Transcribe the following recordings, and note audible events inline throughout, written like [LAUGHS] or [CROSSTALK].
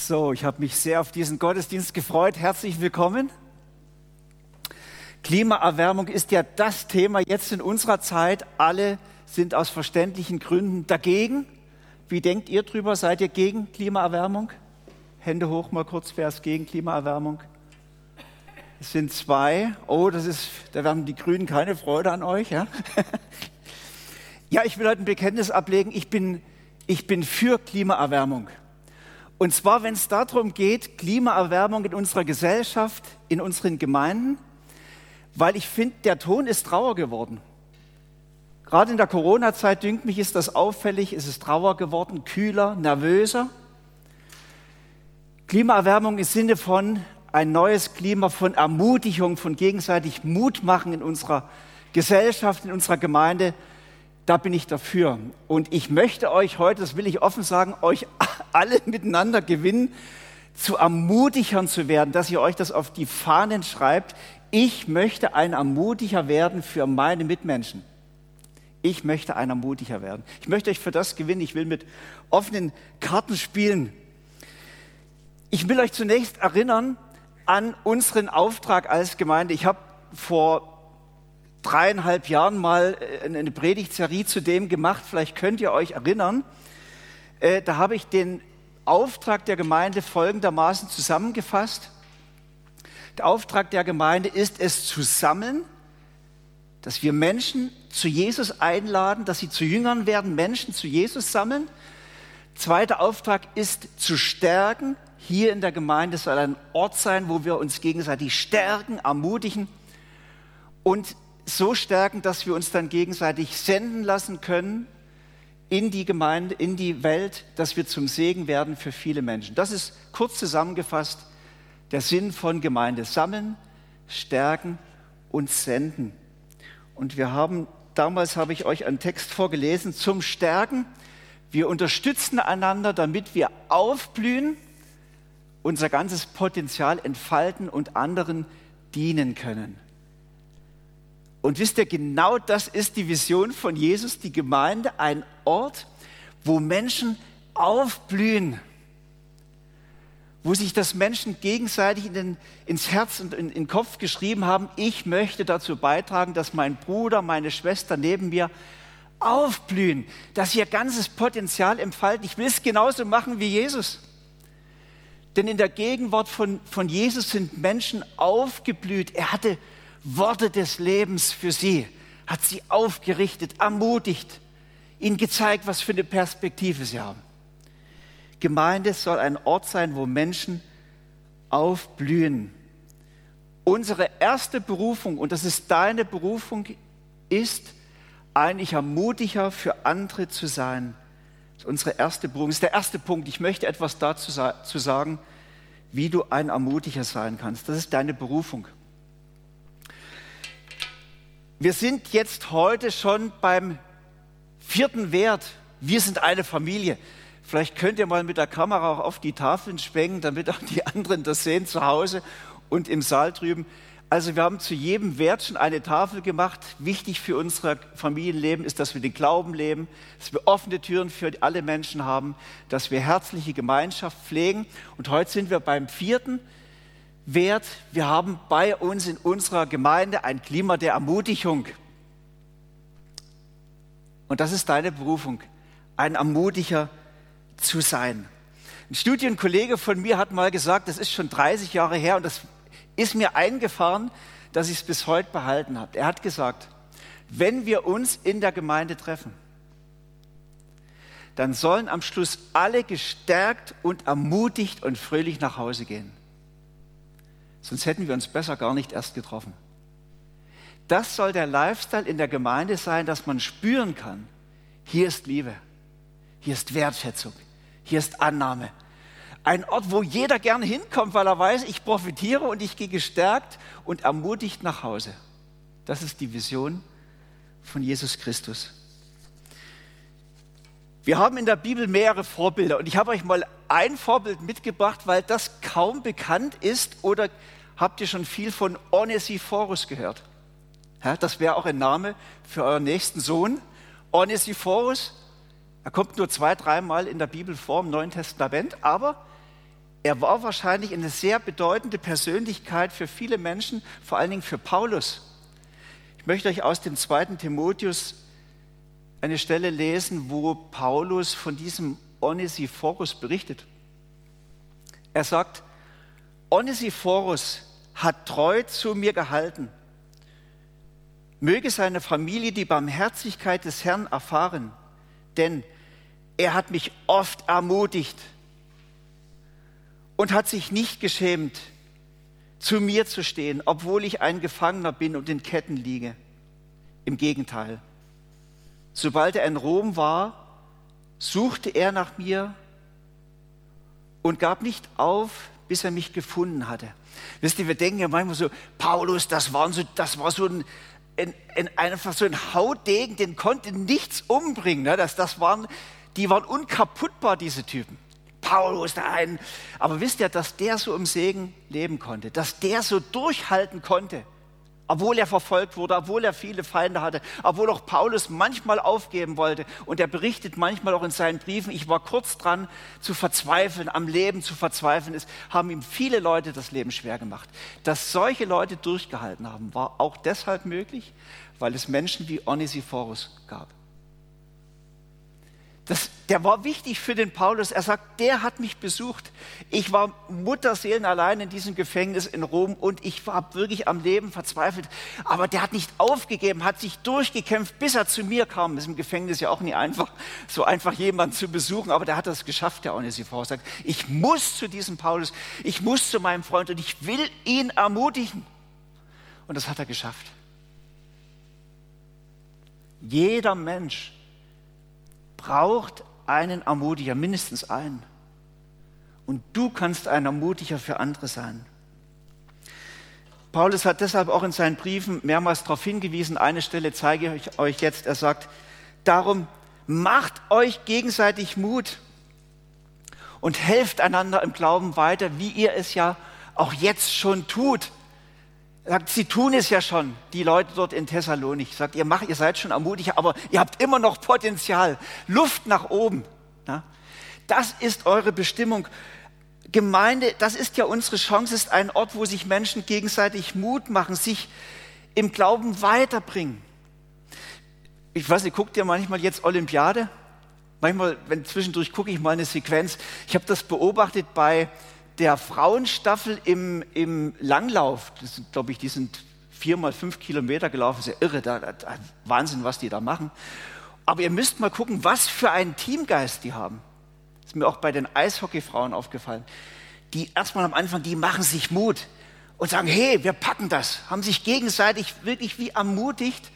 So, ich habe mich sehr auf diesen Gottesdienst gefreut. Herzlich willkommen. Klimaerwärmung ist ja das Thema jetzt in unserer Zeit. Alle sind aus verständlichen Gründen dagegen. Wie denkt ihr drüber? Seid ihr gegen Klimaerwärmung? Hände hoch mal kurz, wer ist gegen Klimaerwärmung? Es sind zwei. Oh, das ist, da werden die Grünen keine Freude an euch. Ja, [LAUGHS] ja ich will heute ein Bekenntnis ablegen. Ich bin, ich bin für Klimaerwärmung. Und zwar, wenn es darum geht, Klimaerwärmung in unserer Gesellschaft, in unseren Gemeinden, weil ich finde, der Ton ist trauer geworden. Gerade in der Corona-Zeit, dünkt mich, ist das auffällig, ist es trauer geworden, kühler, nervöser. Klimaerwärmung im Sinne von ein neues Klima von Ermutigung, von gegenseitig Mut machen in unserer Gesellschaft, in unserer Gemeinde, da bin ich dafür. Und ich möchte euch heute, das will ich offen sagen, euch [LAUGHS] alle miteinander gewinnen, zu Ermutigern zu werden, dass ihr euch das auf die Fahnen schreibt. Ich möchte ein Ermutiger werden für meine Mitmenschen. Ich möchte ein Ermutiger werden. Ich möchte euch für das gewinnen. Ich will mit offenen Karten spielen. Ich will euch zunächst erinnern an unseren Auftrag als Gemeinde. Ich habe vor dreieinhalb Jahren mal äh, eine Predigtserie zu dem gemacht, vielleicht könnt ihr euch erinnern. Äh, da habe ich den Auftrag der Gemeinde folgendermaßen zusammengefasst. Der Auftrag der Gemeinde ist es zu sammeln, dass wir Menschen zu Jesus einladen, dass sie zu Jüngern werden, Menschen zu Jesus sammeln. Zweiter Auftrag ist zu stärken. Hier in der Gemeinde soll ein Ort sein, wo wir uns gegenseitig stärken, ermutigen. Und so stärken, dass wir uns dann gegenseitig senden lassen können in die Gemeinde, in die Welt, dass wir zum Segen werden für viele Menschen. Das ist kurz zusammengefasst der Sinn von Gemeinde. Sammeln, stärken und senden. Und wir haben, damals habe ich euch einen Text vorgelesen zum Stärken. Wir unterstützen einander, damit wir aufblühen, unser ganzes Potenzial entfalten und anderen dienen können. Und wisst ihr, genau das ist die Vision von Jesus, die Gemeinde, ein Ort, wo Menschen aufblühen, wo sich das Menschen gegenseitig in den, ins Herz und in, in den Kopf geschrieben haben, ich möchte dazu beitragen, dass mein Bruder, meine Schwester neben mir aufblühen, dass ihr ganzes Potenzial entfalten. Ich will es genauso machen wie Jesus. Denn in der Gegenwart von, von Jesus sind Menschen aufgeblüht. Er hatte Worte des Lebens für sie, hat sie aufgerichtet, ermutigt, ihnen gezeigt, was für eine Perspektive sie haben. Gemeinde soll ein Ort sein, wo Menschen aufblühen. Unsere erste Berufung, und das ist deine Berufung, ist, eigentlich Ermutiger für andere zu sein. Das ist unsere erste Berufung. Das ist der erste Punkt. Ich möchte etwas dazu sagen, wie du ein Ermutiger sein kannst. Das ist deine Berufung. Wir sind jetzt heute schon beim vierten Wert. Wir sind eine Familie. Vielleicht könnt ihr mal mit der Kamera auch auf die Tafeln schwenken, damit auch die anderen das sehen zu Hause und im Saal drüben. Also wir haben zu jedem Wert schon eine Tafel gemacht. Wichtig für unser Familienleben ist, dass wir den Glauben leben, dass wir offene Türen für alle Menschen haben, dass wir herzliche Gemeinschaft pflegen. Und heute sind wir beim vierten Wert. Wir haben bei uns in unserer Gemeinde ein Klima der Ermutigung. Und das ist deine Berufung, ein Ermutiger zu sein. Ein Studienkollege von mir hat mal gesagt, das ist schon 30 Jahre her und das ist mir eingefahren, dass ich es bis heute behalten habe. Er hat gesagt, wenn wir uns in der Gemeinde treffen, dann sollen am Schluss alle gestärkt und ermutigt und fröhlich nach Hause gehen. Sonst hätten wir uns besser gar nicht erst getroffen. Das soll der Lifestyle in der Gemeinde sein, dass man spüren kann, hier ist Liebe, hier ist Wertschätzung, hier ist Annahme. Ein Ort, wo jeder gerne hinkommt, weil er weiß, ich profitiere und ich gehe gestärkt und ermutigt nach Hause. Das ist die Vision von Jesus Christus. Wir haben in der Bibel mehrere Vorbilder und ich habe euch mal ein Vorbild mitgebracht, weil das kaum bekannt ist oder habt ihr schon viel von Onesiphorus gehört? Ja, das wäre auch ein Name für euren nächsten Sohn. Onesiphorus, er kommt nur zwei, dreimal in der Bibel vor im Neuen Testament, aber er war wahrscheinlich eine sehr bedeutende Persönlichkeit für viele Menschen, vor allen Dingen für Paulus. Ich möchte euch aus dem zweiten Timotheus eine Stelle lesen, wo Paulus von diesem Onesiphorus berichtet. Er sagt, Onesiphorus hat treu zu mir gehalten. Möge seine Familie die Barmherzigkeit des Herrn erfahren, denn er hat mich oft ermutigt und hat sich nicht geschämt, zu mir zu stehen, obwohl ich ein Gefangener bin und in Ketten liege. Im Gegenteil, sobald er in Rom war, suchte er nach mir und gab nicht auf, bis er mich gefunden hatte. Wisst ihr, wir denken ja manchmal so, Paulus, das, waren so, das war so ein, ein, ein, einfach so ein Hautdegen, den konnte nichts umbringen. Ne? Das, das waren, die waren unkaputtbar, diese Typen. Paulus, da ein. Aber wisst ihr, dass der so im Segen leben konnte, dass der so durchhalten konnte obwohl er verfolgt wurde, obwohl er viele Feinde hatte, obwohl auch Paulus manchmal aufgeben wollte. Und er berichtet manchmal auch in seinen Briefen, ich war kurz dran zu verzweifeln, am Leben zu verzweifeln. Es haben ihm viele Leute das Leben schwer gemacht. Dass solche Leute durchgehalten haben, war auch deshalb möglich, weil es Menschen wie Onesiphorus gab. Das, der war wichtig für den Paulus. Er sagt, der hat mich besucht. Ich war Mutterseelen allein in diesem Gefängnis in Rom und ich war wirklich am Leben verzweifelt. Aber der hat nicht aufgegeben, hat sich durchgekämpft, bis er zu mir kam. Das ist im Gefängnis ja auch nie einfach, so einfach jemanden zu besuchen. Aber der hat das geschafft, der Onesiphorus. Sagt, ich muss zu diesem Paulus, ich muss zu meinem Freund und ich will ihn ermutigen. Und das hat er geschafft. Jeder Mensch braucht einen Ermutiger, mindestens einen. Und du kannst ein Ermutiger für andere sein. Paulus hat deshalb auch in seinen Briefen mehrmals darauf hingewiesen, eine Stelle zeige ich euch jetzt, er sagt, darum macht euch gegenseitig Mut und helft einander im Glauben weiter, wie ihr es ja auch jetzt schon tut. Sagt, sie tun es ja schon, die Leute dort in Thessalonik. Sagt, ihr macht, ihr seid schon ermutigt, aber ihr habt immer noch Potenzial, Luft nach oben. Das ist eure Bestimmung. Gemeinde, das ist ja unsere Chance, ist ein Ort, wo sich Menschen gegenseitig Mut machen, sich im Glauben weiterbringen. Ich weiß nicht, guckt ihr manchmal jetzt Olympiade? Manchmal, wenn zwischendurch gucke ich mal eine Sequenz. Ich habe das beobachtet bei der Frauenstaffel im, im Langlauf, das sind, glaube ich, die sind vier mal fünf Kilometer gelaufen, ist ja irre, da, da, Wahnsinn, was die da machen. Aber ihr müsst mal gucken, was für einen Teamgeist die haben. Das ist mir auch bei den Eishockeyfrauen aufgefallen. Die erstmal am Anfang, die machen sich Mut und sagen, hey, wir packen das, haben sich gegenseitig wirklich wie ermutigt.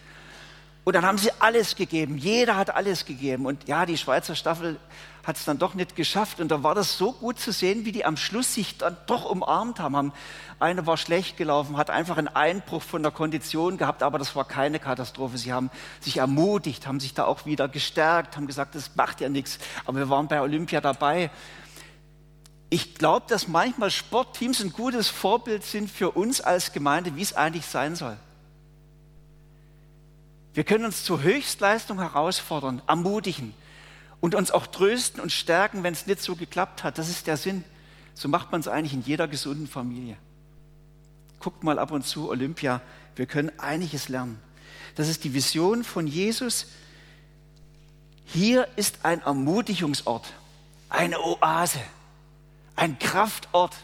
Und dann haben sie alles gegeben. Jeder hat alles gegeben. Und ja, die Schweizer Staffel hat es dann doch nicht geschafft. Und da war das so gut zu sehen, wie die am Schluss sich dann doch umarmt haben. Eine war schlecht gelaufen, hat einfach einen Einbruch von der Kondition gehabt, aber das war keine Katastrophe. Sie haben sich ermutigt, haben sich da auch wieder gestärkt, haben gesagt, das macht ja nichts. Aber wir waren bei Olympia dabei. Ich glaube, dass manchmal Sportteams ein gutes Vorbild sind für uns als Gemeinde, wie es eigentlich sein soll. Wir können uns zur Höchstleistung herausfordern, ermutigen und uns auch trösten und stärken, wenn es nicht so geklappt hat. Das ist der Sinn. So macht man es eigentlich in jeder gesunden Familie. Guckt mal ab und zu Olympia. Wir können einiges lernen. Das ist die Vision von Jesus. Hier ist ein Ermutigungsort, eine Oase, ein Kraftort.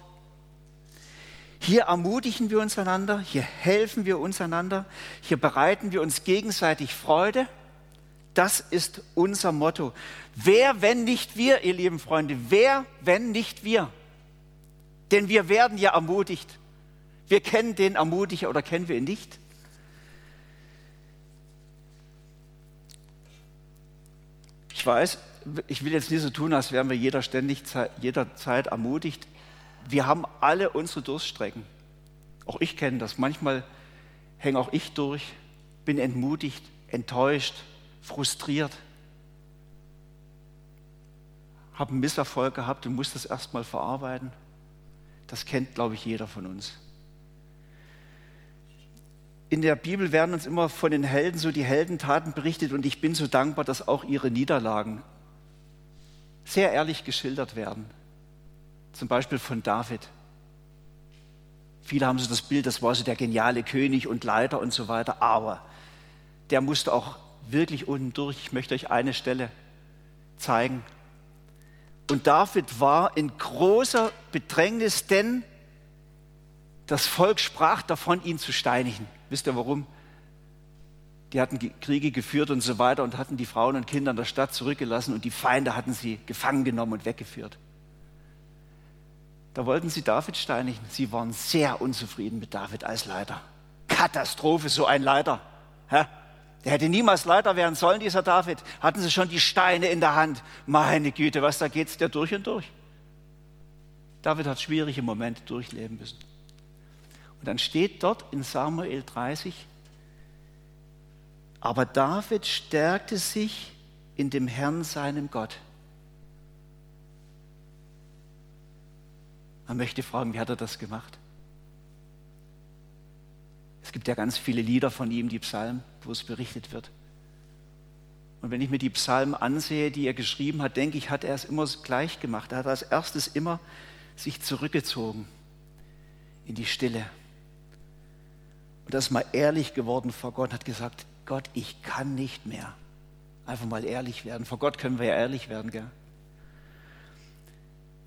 Hier ermutigen wir uns einander, hier helfen wir uns einander, hier bereiten wir uns gegenseitig Freude das ist unser Motto. Wer, wenn nicht wir, ihr lieben Freunde, wer, wenn nicht wir? Denn wir werden ja ermutigt. Wir kennen den Ermutiger oder kennen wir ihn nicht? Ich weiß, ich will jetzt nicht so tun, als wären wir jeder ständig, jederzeit ermutigt. Wir haben alle unsere Durststrecken. Auch ich kenne das. Manchmal hänge auch ich durch, bin entmutigt, enttäuscht, frustriert, habe einen Misserfolg gehabt und muss das erstmal verarbeiten. Das kennt, glaube ich, jeder von uns. In der Bibel werden uns immer von den Helden so die Heldentaten berichtet und ich bin so dankbar, dass auch ihre Niederlagen sehr ehrlich geschildert werden. Zum Beispiel von David. Viele haben so das Bild, das war so der geniale König und Leiter und so weiter, aber der musste auch wirklich unten durch. Ich möchte euch eine Stelle zeigen. Und David war in großer Bedrängnis, denn das Volk sprach davon, ihn zu steinigen. Wisst ihr warum? Die hatten Kriege geführt und so weiter und hatten die Frauen und Kinder in der Stadt zurückgelassen und die Feinde hatten sie gefangen genommen und weggeführt. Da wollten sie David steinigen. Sie waren sehr unzufrieden mit David als Leiter. Katastrophe, so ein Leiter. Ja? Der hätte niemals Leiter werden sollen, dieser David. Hatten sie schon die Steine in der Hand. Meine Güte, was da geht's der durch und durch. David hat schwierige Momente durchleben müssen. Und dann steht dort in Samuel 30, aber David stärkte sich in dem Herrn, seinem Gott. Man möchte fragen, wie hat er das gemacht? Es gibt ja ganz viele Lieder von ihm, die Psalmen, wo es berichtet wird. Und wenn ich mir die Psalmen ansehe, die er geschrieben hat, denke ich, hat er es immer gleich gemacht. Er hat als erstes immer sich zurückgezogen in die Stille. Und ist mal ehrlich geworden vor Gott und hat gesagt, Gott, ich kann nicht mehr. Einfach mal ehrlich werden. Vor Gott können wir ja ehrlich werden, gell?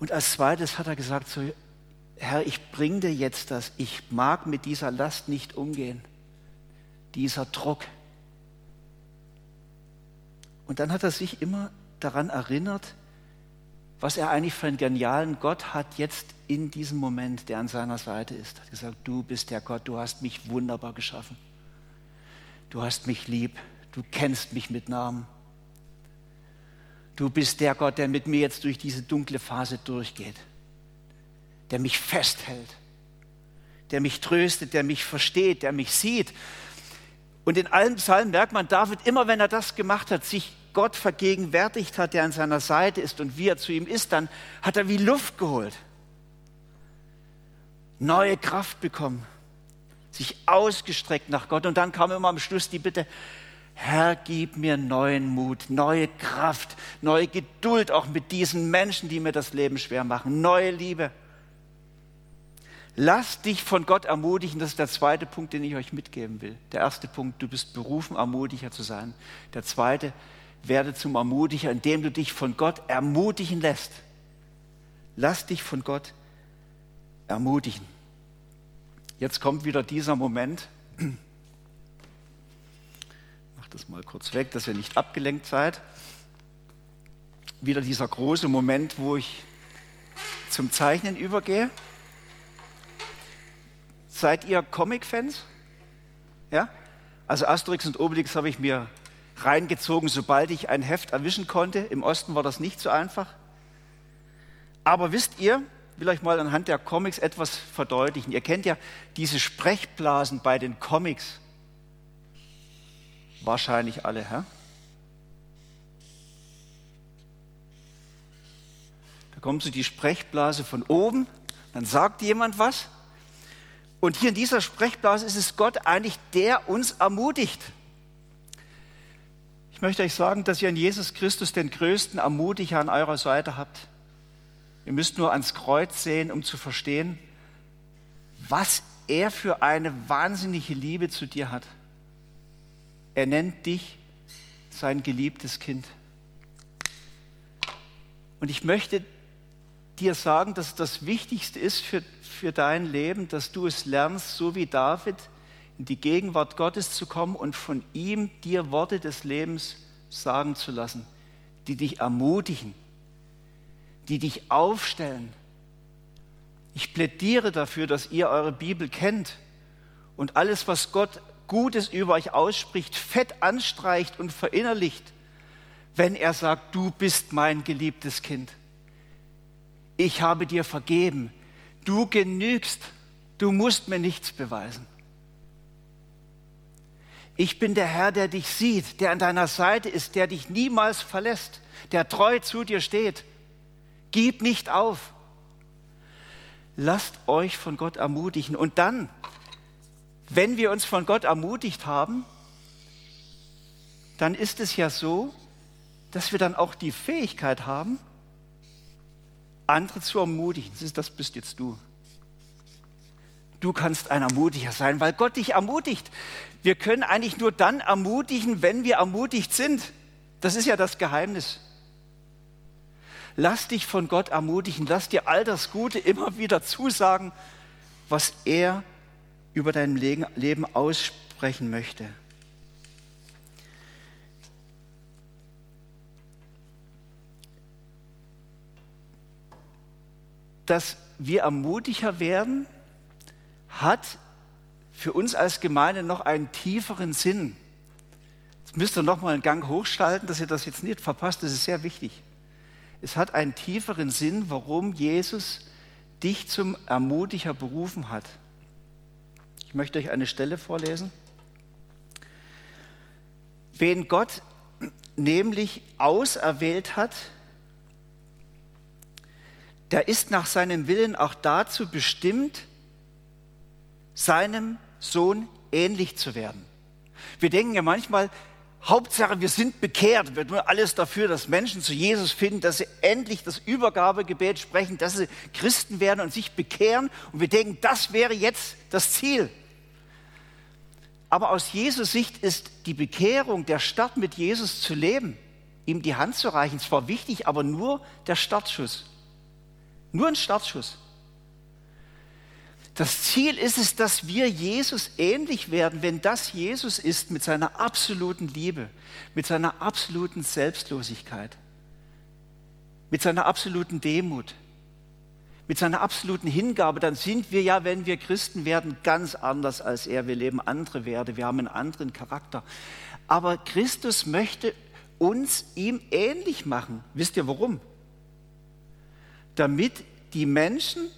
Und als zweites hat er gesagt, so, Herr, ich bringe dir jetzt das. Ich mag mit dieser Last nicht umgehen. Dieser Druck. Und dann hat er sich immer daran erinnert, was er eigentlich für einen genialen Gott hat jetzt in diesem Moment, der an seiner Seite ist. Er hat gesagt, du bist der Gott, du hast mich wunderbar geschaffen du hast mich lieb, du kennst mich mit Namen. Du bist der Gott, der mit mir jetzt durch diese dunkle Phase durchgeht, der mich festhält, der mich tröstet, der mich versteht, der mich sieht. Und in allen Psalmen merkt man, David, immer wenn er das gemacht hat, sich Gott vergegenwärtigt hat, der an seiner Seite ist und wie er zu ihm ist, dann hat er wie Luft geholt, neue Kraft bekommen sich ausgestreckt nach Gott. Und dann kam immer am Schluss die Bitte, Herr, gib mir neuen Mut, neue Kraft, neue Geduld auch mit diesen Menschen, die mir das Leben schwer machen, neue Liebe. Lass dich von Gott ermutigen, das ist der zweite Punkt, den ich euch mitgeben will. Der erste Punkt, du bist berufen, Ermutiger zu sein. Der zweite, werde zum Ermutiger, indem du dich von Gott ermutigen lässt. Lass dich von Gott ermutigen. Jetzt kommt wieder dieser Moment. Das mal kurz weg, dass ihr nicht abgelenkt seid. Wieder dieser große Moment, wo ich zum Zeichnen übergehe. Seid ihr Comic-Fans? Ja? Also Asterix und Obelix habe ich mir reingezogen, sobald ich ein Heft erwischen konnte. Im Osten war das nicht so einfach. Aber wisst ihr, will euch mal anhand der Comics etwas verdeutlichen. Ihr kennt ja diese Sprechblasen bei den Comics. Wahrscheinlich alle, hä? Da kommt so die Sprechblase von oben, dann sagt jemand was. Und hier in dieser Sprechblase ist es Gott eigentlich, der uns ermutigt. Ich möchte euch sagen, dass ihr in Jesus Christus den größten Ermutiger an eurer Seite habt. Ihr müsst nur ans Kreuz sehen, um zu verstehen, was er für eine wahnsinnige Liebe zu dir hat. Er nennt dich sein geliebtes Kind. Und ich möchte dir sagen, dass das Wichtigste ist für, für dein Leben, dass du es lernst, so wie David, in die Gegenwart Gottes zu kommen und von ihm dir Worte des Lebens sagen zu lassen, die dich ermutigen, die dich aufstellen. Ich plädiere dafür, dass ihr eure Bibel kennt und alles, was Gott Gutes über euch ausspricht, fett anstreicht und verinnerlicht, wenn er sagt, du bist mein geliebtes Kind. Ich habe dir vergeben. Du genügst. Du musst mir nichts beweisen. Ich bin der Herr, der dich sieht, der an deiner Seite ist, der dich niemals verlässt, der treu zu dir steht. Gib nicht auf. Lasst euch von Gott ermutigen. Und dann, wenn wir uns von Gott ermutigt haben, dann ist es ja so, dass wir dann auch die Fähigkeit haben, andere zu ermutigen. Das bist jetzt du. Du kannst ein Ermutiger sein, weil Gott dich ermutigt. Wir können eigentlich nur dann ermutigen, wenn wir ermutigt sind. Das ist ja das Geheimnis. Lass dich von Gott ermutigen. Lass dir all das Gute immer wieder zusagen, was er über dein Leben aussprechen möchte. Dass wir ermutiger werden, hat für uns als Gemeinde noch einen tieferen Sinn. Jetzt müsst ihr noch mal einen Gang hochschalten, dass ihr das jetzt nicht verpasst. Das ist sehr wichtig. Es hat einen tieferen Sinn, warum Jesus dich zum Ermutiger berufen hat. Ich möchte euch eine Stelle vorlesen. Wen Gott nämlich auserwählt hat, der ist nach seinem Willen auch dazu bestimmt, seinem Sohn ähnlich zu werden. Wir denken ja manchmal, Hauptsache, wir sind bekehrt. Wir tun alles dafür, dass Menschen zu Jesus finden, dass sie endlich das Übergabegebet sprechen, dass sie Christen werden und sich bekehren. Und wir denken, das wäre jetzt das Ziel. Aber aus Jesus Sicht ist die Bekehrung, der Start mit Jesus zu leben, ihm die Hand zu reichen, zwar wichtig, aber nur der Startschuss. Nur ein Startschuss. Das Ziel ist es, dass wir Jesus ähnlich werden, wenn das Jesus ist mit seiner absoluten Liebe, mit seiner absoluten Selbstlosigkeit, mit seiner absoluten Demut, mit seiner absoluten Hingabe, dann sind wir ja, wenn wir Christen werden, ganz anders als er. Wir leben andere Werte, wir haben einen anderen Charakter. Aber Christus möchte uns ihm ähnlich machen. Wisst ihr warum? Damit die Menschen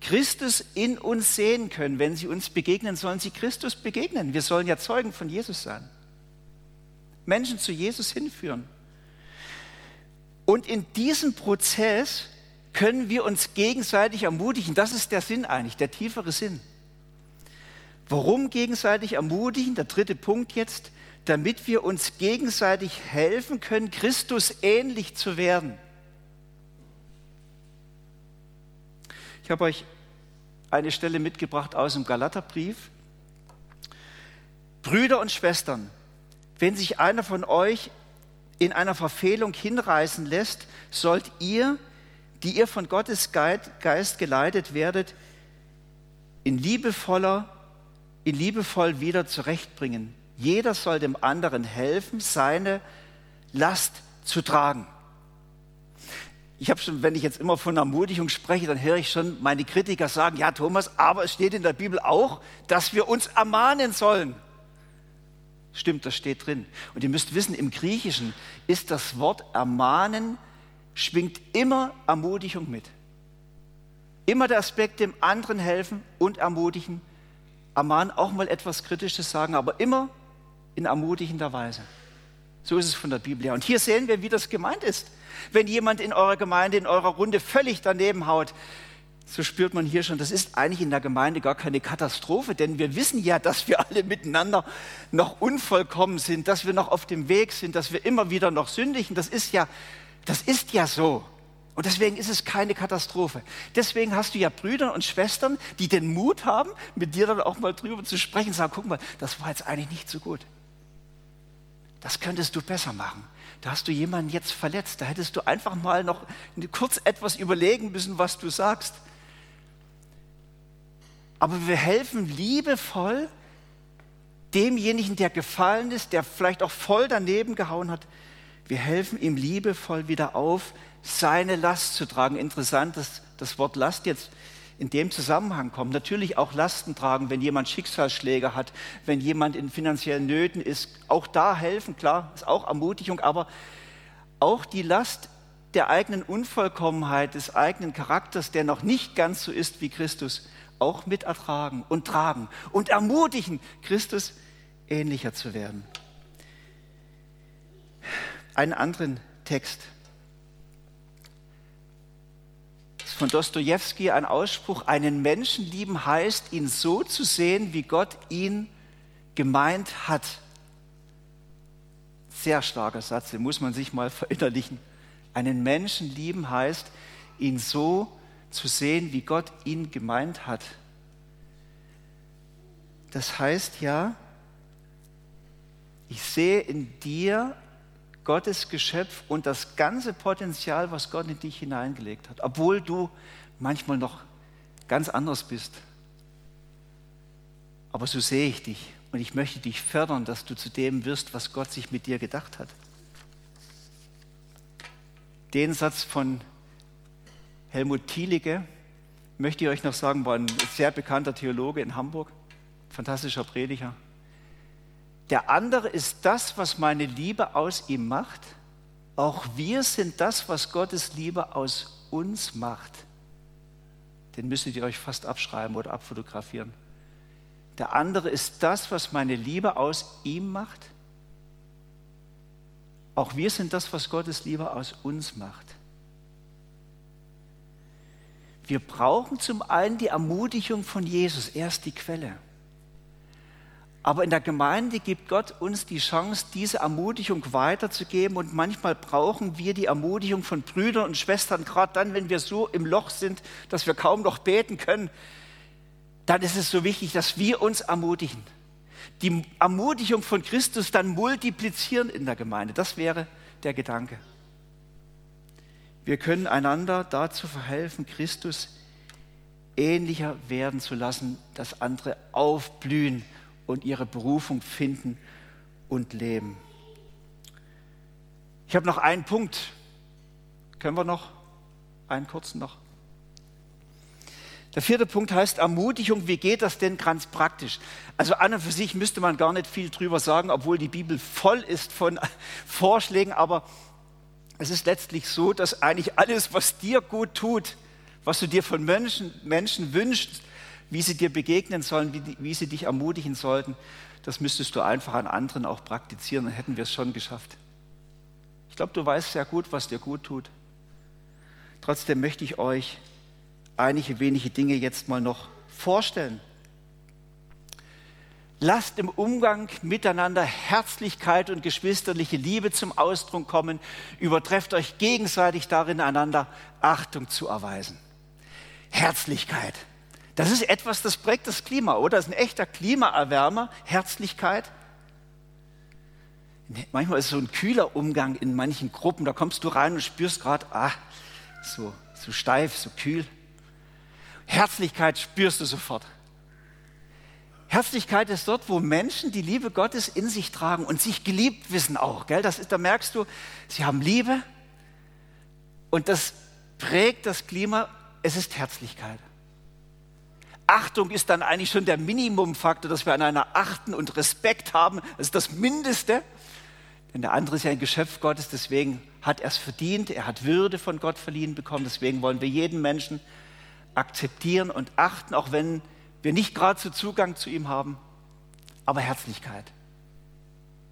Christus in uns sehen können. Wenn sie uns begegnen, sollen sie Christus begegnen. Wir sollen ja Zeugen von Jesus sein. Menschen zu Jesus hinführen. Und in diesem Prozess können wir uns gegenseitig ermutigen. Das ist der Sinn eigentlich, der tiefere Sinn. Warum gegenseitig ermutigen? Der dritte Punkt jetzt, damit wir uns gegenseitig helfen können, Christus ähnlich zu werden. Ich habe euch eine Stelle mitgebracht aus dem Galaterbrief. Brüder und Schwestern, wenn sich einer von euch in einer Verfehlung hinreißen lässt, sollt ihr, die ihr von Gottes Geist geleitet werdet, in liebevoller, in liebevoll wieder zurechtbringen. Jeder soll dem anderen helfen, seine Last zu tragen ich habe schon, wenn ich jetzt immer von Ermutigung spreche, dann höre ich schon meine Kritiker sagen, ja Thomas, aber es steht in der Bibel auch, dass wir uns ermahnen sollen. Stimmt, das steht drin. Und ihr müsst wissen, im Griechischen ist das Wort ermahnen, schwingt immer Ermutigung mit. Immer der Aspekt, dem anderen helfen und ermutigen. Ermahnen auch mal etwas Kritisches sagen, aber immer in ermutigender Weise. So ist es von der Bibel her. Und hier sehen wir, wie das gemeint ist. Wenn jemand in eurer Gemeinde, in eurer Runde völlig daneben haut, so spürt man hier schon, das ist eigentlich in der Gemeinde gar keine Katastrophe, denn wir wissen ja, dass wir alle miteinander noch unvollkommen sind, dass wir noch auf dem Weg sind, dass wir immer wieder noch sündigen. Das ist ja, das ist ja so. Und deswegen ist es keine Katastrophe. Deswegen hast du ja Brüder und Schwestern, die den Mut haben, mit dir dann auch mal drüber zu sprechen, sagen, guck mal, das war jetzt eigentlich nicht so gut. Das könntest du besser machen da hast du jemanden jetzt verletzt. Da hättest du einfach mal noch kurz etwas überlegen müssen, was du sagst. Aber wir helfen liebevoll demjenigen, der gefallen ist, der vielleicht auch voll daneben gehauen hat. Wir helfen ihm liebevoll wieder auf, seine Last zu tragen. Interessant, dass das Wort Last jetzt in dem Zusammenhang kommen. Natürlich auch Lasten tragen, wenn jemand Schicksalsschläge hat, wenn jemand in finanziellen Nöten ist. Auch da helfen, klar, ist auch Ermutigung, aber auch die Last der eigenen Unvollkommenheit, des eigenen Charakters, der noch nicht ganz so ist wie Christus, auch mit ertragen und tragen und ermutigen, Christus ähnlicher zu werden. Einen anderen Text von Dostoevsky ein Ausspruch, einen Menschen lieben heißt, ihn so zu sehen, wie Gott ihn gemeint hat. Sehr starker Satz, den muss man sich mal [LAUGHS] verinnerlichen. Einen Menschen lieben heißt, ihn so zu sehen, wie Gott ihn gemeint hat. Das heißt ja, ich sehe in dir Gottes Geschöpf und das ganze Potenzial, was Gott in dich hineingelegt hat, obwohl du manchmal noch ganz anders bist. Aber so sehe ich dich und ich möchte dich fördern, dass du zu dem wirst, was Gott sich mit dir gedacht hat. Den Satz von Helmut Thielicke möchte ich euch noch sagen, war ein sehr bekannter Theologe in Hamburg, fantastischer Prediger. Der andere ist das, was meine Liebe aus ihm macht. Auch wir sind das, was Gottes Liebe aus uns macht. Den müsstet ihr euch fast abschreiben oder abfotografieren. Der andere ist das, was meine Liebe aus ihm macht. Auch wir sind das, was Gottes Liebe aus uns macht. Wir brauchen zum einen die Ermutigung von Jesus, er ist die Quelle. Aber in der Gemeinde gibt Gott uns die Chance, diese Ermutigung weiterzugeben. Und manchmal brauchen wir die Ermutigung von Brüdern und Schwestern, gerade dann, wenn wir so im Loch sind, dass wir kaum noch beten können. Dann ist es so wichtig, dass wir uns ermutigen. Die Ermutigung von Christus dann multiplizieren in der Gemeinde. Das wäre der Gedanke. Wir können einander dazu verhelfen, Christus ähnlicher werden zu lassen, dass andere aufblühen und ihre Berufung finden und leben. Ich habe noch einen Punkt. Können wir noch einen kurzen noch? Der vierte Punkt heißt Ermutigung. Wie geht das denn ganz praktisch? Also an und für sich müsste man gar nicht viel drüber sagen, obwohl die Bibel voll ist von [LAUGHS] Vorschlägen. Aber es ist letztlich so, dass eigentlich alles, was dir gut tut, was du dir von Menschen, Menschen wünschst, wie sie dir begegnen sollen, wie, wie sie dich ermutigen sollten, das müsstest du einfach an anderen auch praktizieren, dann hätten wir es schon geschafft. Ich glaube, du weißt sehr gut, was dir gut tut. Trotzdem möchte ich euch einige wenige Dinge jetzt mal noch vorstellen. Lasst im Umgang miteinander Herzlichkeit und geschwisterliche Liebe zum Ausdruck kommen. Übertrefft euch gegenseitig darin, einander Achtung zu erweisen. Herzlichkeit. Das ist etwas, das prägt das Klima, oder? Das ist ein echter Klimaerwärmer, Herzlichkeit. Manchmal ist so ein kühler Umgang in manchen Gruppen, da kommst du rein und spürst gerade, ah, so, so steif, so kühl. Herzlichkeit spürst du sofort. Herzlichkeit ist dort, wo Menschen die Liebe Gottes in sich tragen und sich geliebt wissen auch. Gell? Das ist, da merkst du, sie haben Liebe und das prägt das Klima. Es ist Herzlichkeit. Achtung ist dann eigentlich schon der Minimumfaktor, dass wir einander achten und Respekt haben. Das ist das Mindeste. Denn der andere ist ja ein Geschöpf Gottes, deswegen hat er es verdient. Er hat Würde von Gott verliehen bekommen. Deswegen wollen wir jeden Menschen akzeptieren und achten, auch wenn wir nicht gerade so Zugang zu ihm haben. Aber Herzlichkeit.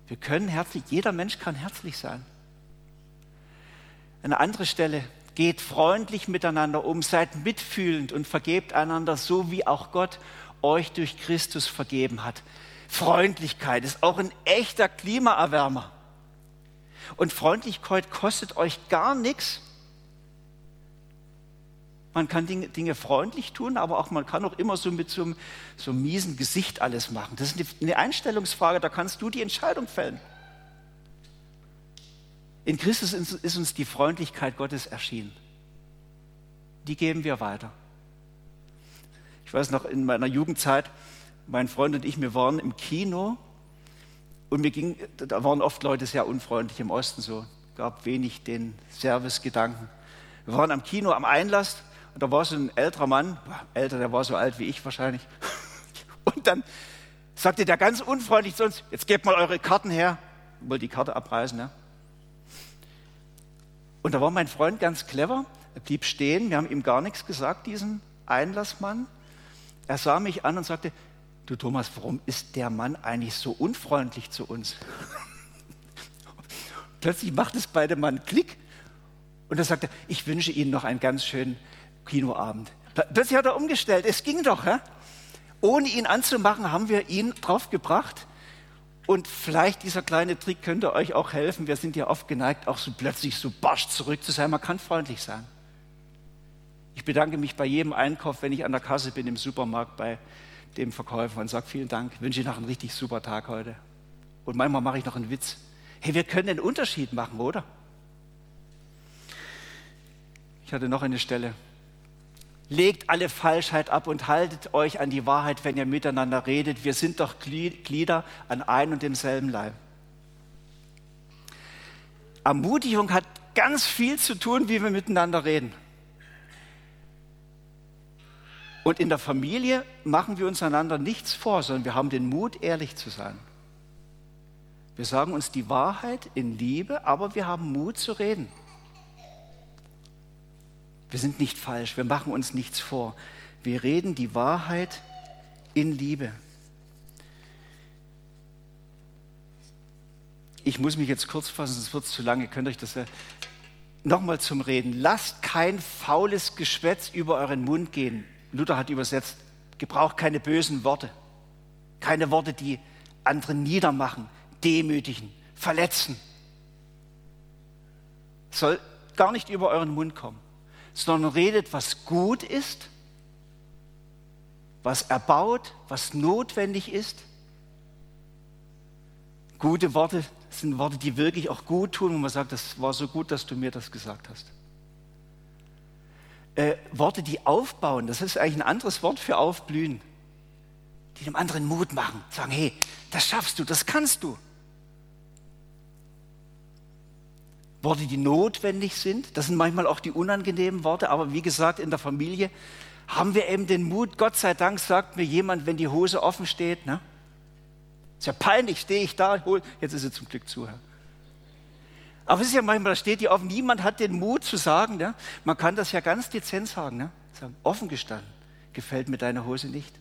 Wir können herzlich, jeder Mensch kann herzlich sein. Eine andere Stelle, geht freundlich miteinander um, seid mitfühlend und vergebt einander, so wie auch Gott euch durch Christus vergeben hat. Freundlichkeit ist auch ein echter Klimaerwärmer. Und Freundlichkeit kostet euch gar nichts. Man kann Dinge, Dinge, freundlich tun, aber auch man kann auch immer so mit so einem, so einem miesen Gesicht alles machen. Das ist eine Einstellungsfrage, da kannst du die Entscheidung fällen. In Christus ist uns die Freundlichkeit Gottes erschienen. Die geben wir weiter. Ich weiß noch, in meiner Jugendzeit, mein Freund und ich, wir waren im Kino und mir ging, da waren oft Leute sehr unfreundlich im Osten so, gab wenig den Servicegedanken. Wir waren am Kino am Einlass und da war so ein älterer Mann, älter, der war so alt wie ich wahrscheinlich. [LAUGHS] Und dann sagte der ganz unfreundlich zu uns, jetzt gebt mal eure Karten her, wollte die Karte abreißen. Ja? Und da war mein Freund ganz clever. Er blieb stehen. Wir haben ihm gar nichts gesagt, diesem Einlassmann. Er sah mich an und sagte, du Thomas, warum ist der Mann eigentlich so unfreundlich zu uns? [LAUGHS] Plötzlich macht es bei dem Mann Klick. Und er sagte, ich wünsche Ihnen noch einen ganz schönen Kinoabend. Plötzlich hat er umgestellt. Es ging doch. Hä? Ohne ihn anzumachen, haben wir ihn draufgebracht, und vielleicht dieser kleine Trick könnte euch auch helfen. Wir sind ja oft geneigt, auch so plötzlich so barsch zurück zu sein. Man kann freundlich sein. Ich bedanke mich bei jedem Einkauf, wenn ich an der Kasse bin im Supermarkt bei dem Verkäufer und sage vielen Dank, wünsche Ihnen noch einen richtig super Tag heute. Und manchmal mache ich noch einen Witz. Hey, wir können den Unterschied machen, oder? Ich hatte noch eine Stelle. Legt alle Falschheit ab und haltet euch an die Wahrheit, wenn ihr miteinander redet. Wir sind doch Glieder an ein und demselben Leib. Ermutigung hat ganz viel zu tun, wie wir miteinander reden. Und in der Familie machen wir uns einander nichts vor, sondern wir haben den Mut, ehrlich zu sein. Wir sagen uns die Wahrheit in Liebe, aber wir haben Mut zu reden. Wir sind nicht falsch, wir machen uns nichts vor. Wir reden die Wahrheit in Liebe. Ich muss mich jetzt kurz fassen, sonst wird es zu lange. Könnt euch das ja nochmal zum Reden. Lasst kein faules Geschwätz über euren Mund gehen. Luther hat übersetzt, gebraucht keine bösen Worte. Keine Worte, die andere niedermachen, demütigen, verletzen. Soll gar nicht über euren Mund kommen, sondern redet, was gut ist, was erbaut, was notwendig ist. Gute Worte sind Worte, die wirklich auch gut tun, wo man sagt, das war so gut, dass du mir das gesagt hast. Äh, Worte, die aufbauen, das ist eigentlich ein anderes Wort für aufblühen, die dem anderen Mut machen, sagen, hey, das schaffst du, das kannst du. Worte, die notwendig sind, das sind manchmal auch die unangenehmen Worte, aber wie gesagt, in der Familie haben wir eben den Mut, Gott sei Dank sagt mir jemand, wenn die Hose offen steht, ne? Ist ja peinlich, stehe ich da, hol, jetzt ist sie zum Glück zu. Aber es ist ja manchmal, da steht die offen, niemand hat den Mut zu sagen, ne? man kann das ja ganz dezent sagen, ne? sagen, offen gestanden, gefällt mir deine Hose nicht.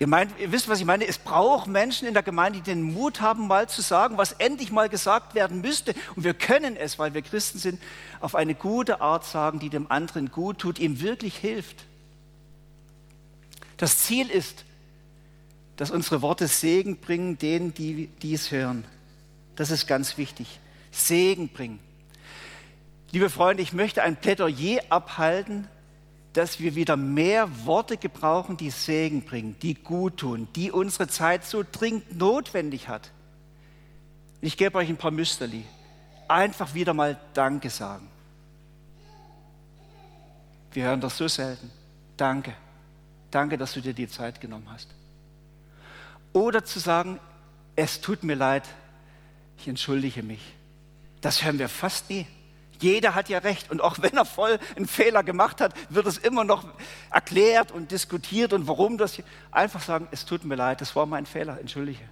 Ihr, meint, ihr wisst, was ich meine, es braucht Menschen in der Gemeinde, die den Mut haben, mal zu sagen, was endlich mal gesagt werden müsste. Und wir können es, weil wir Christen sind, auf eine gute Art sagen, die dem anderen gut tut, ihm wirklich hilft. Das Ziel ist, dass unsere Worte Segen bringen denen, die dies hören. Das ist ganz wichtig. Segen bringen. Liebe Freunde, ich möchte ein Plädoyer abhalten, dass wir wieder mehr Worte gebrauchen, die Segen bringen, die gut tun, die unsere Zeit so dringend notwendig hat. Ich gebe euch ein paar Müsterli. Einfach wieder mal Danke sagen. Wir hören das so selten. Danke. Danke, dass du dir die Zeit genommen hast. Oder zu sagen, es tut mir leid, ich entschuldige mich. Das hören wir fast nie. Jeder hat ja recht. Und auch wenn er voll einen Fehler gemacht hat, wird es immer noch erklärt und diskutiert und warum das. Einfach sagen, es tut mir leid, das war mein Fehler, entschuldige.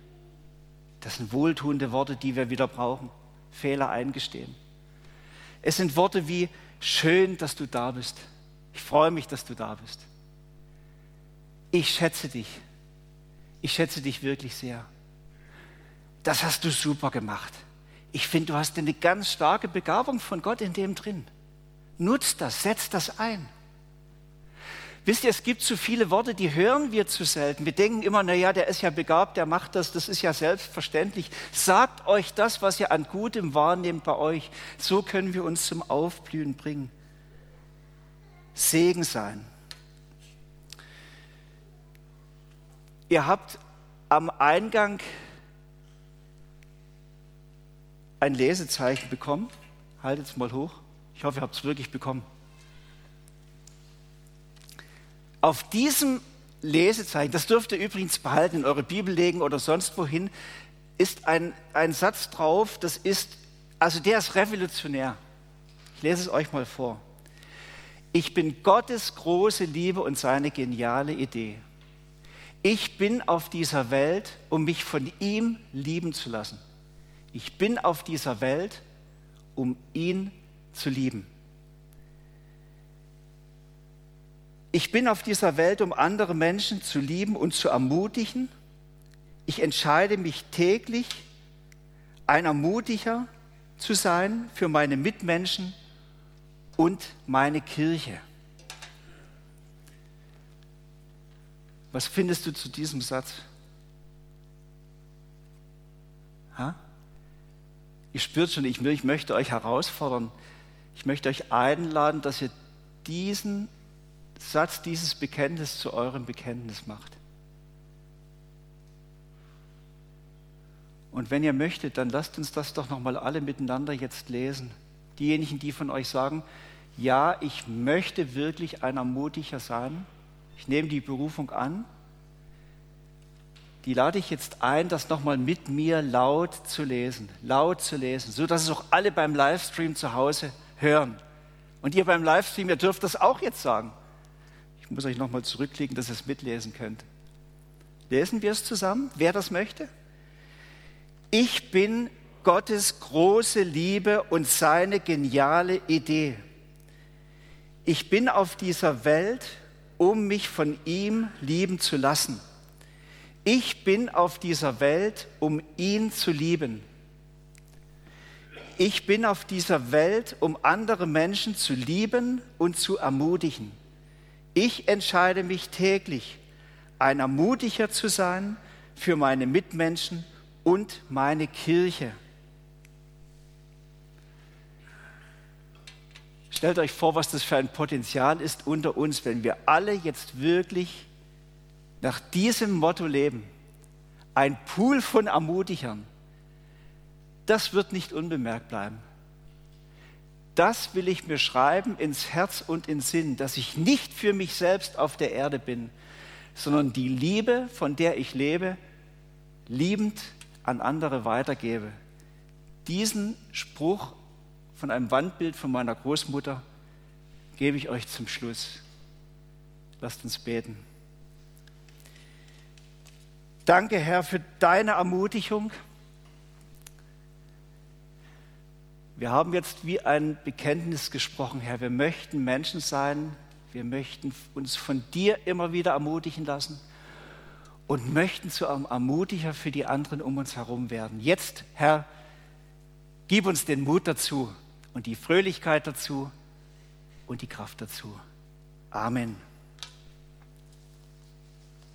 Das sind wohltuende Worte, die wir wieder brauchen. Fehler eingestehen. Es sind Worte wie, schön, dass du da bist. Ich freue mich, dass du da bist. Ich schätze dich ich schätze dich wirklich sehr. Das hast du super gemacht. Ich finde, du hast eine ganz starke Begabung von Gott in dem drin. Nutzt das, setzt das ein. Wisst ihr, es gibt zu viele Worte, die hören wir zu selten. Wir denken immer, naja, der ist ja begabt, der macht das, das ist ja selbstverständlich. Sagt euch das, was ihr an Gutem wahrnehmt bei euch. So können wir uns zum Aufblühen bringen. Segen sein. Ihr habt am Eingang ein Lesezeichen bekommen. Haltet es mal hoch. Ich hoffe, ihr habt es wirklich bekommen. Auf diesem Lesezeichen, das dürft ihr übrigens behalten, in eure Bibel legen oder sonst wohin, ist ein, ein Satz drauf, das ist, also der ist revolutionär. Ich lese es euch mal vor. Ich bin Gottes große Liebe und seine geniale Idee. Ich bin auf dieser Welt, um mich von ihm lieben zu lassen. Ich bin auf dieser Welt, um ihn zu lieben. Ich bin auf dieser Welt, um andere Menschen zu lieben und zu ermutigen. Ich entscheide mich täglich, ein Ermutiger zu sein für meine Mitmenschen und meine Kirche. Was findest du zu diesem Satz? Ha? Ihr spürt schon, ich, ich möchte euch herausfordern, Ich möchte euch einladen, dass ihr diesen Satz, dieses Bekenntnis zu eurem Bekenntnis macht. Und wenn ihr möchtet, dann lasst uns das doch nochmal alle miteinander jetzt lesen. Diejenigen, die von euch sagen, ja, ich möchte wirklich ein Ermutiger sein, ich nehme die Berufung an, die lade ich jetzt ein, das nochmal mit mir laut zu lesen, laut zu lesen, so dass es auch alle beim Livestream zu Hause hören. Und ihr beim Livestream, ihr dürft das auch jetzt sagen. Ich muss euch nochmal zurückklicken, dass ihr es mitlesen könnt. Lesen wir es zusammen, wer das möchte? Ich bin Gottes große Liebe und seine geniale Idee. Ich bin auf dieser Welt, um mich von ihm lieben zu lassen. Ich bin auf dieser Welt, um ihn zu lieben. Ich bin auf dieser Welt, um andere Menschen zu lieben und zu ermutigen. Ich entscheide mich täglich, ein Ermutiger zu sein für meine Mitmenschen und meine Kirche. Stellt euch vor, was das für ein Potenzial ist unter uns, wenn wir alle jetzt wirklich nach diesem Motto leben, ein Pool von Ermutigern, das wird nicht unbemerkt bleiben. Das will ich mir schreiben ins Herz und ins Sinn, dass ich nicht für mich selbst auf der Erde bin, sondern die Liebe, von der ich lebe, liebend an andere weitergebe. Diesen Spruch von einem Wandbild von meiner Großmutter gebe ich euch zum Schluss. Lasst uns beten. Danke, Herr, für deine Ermutigung. Wir haben jetzt wie ein Bekenntnis gesprochen, Herr. Wir möchten Menschen sein. Wir möchten uns von dir immer wieder ermutigen lassen und möchten zu einem Ermutiger für die anderen um uns herum werden. Jetzt, Herr, gib uns den Mut dazu und die Fröhlichkeit dazu und die Kraft dazu. Amen.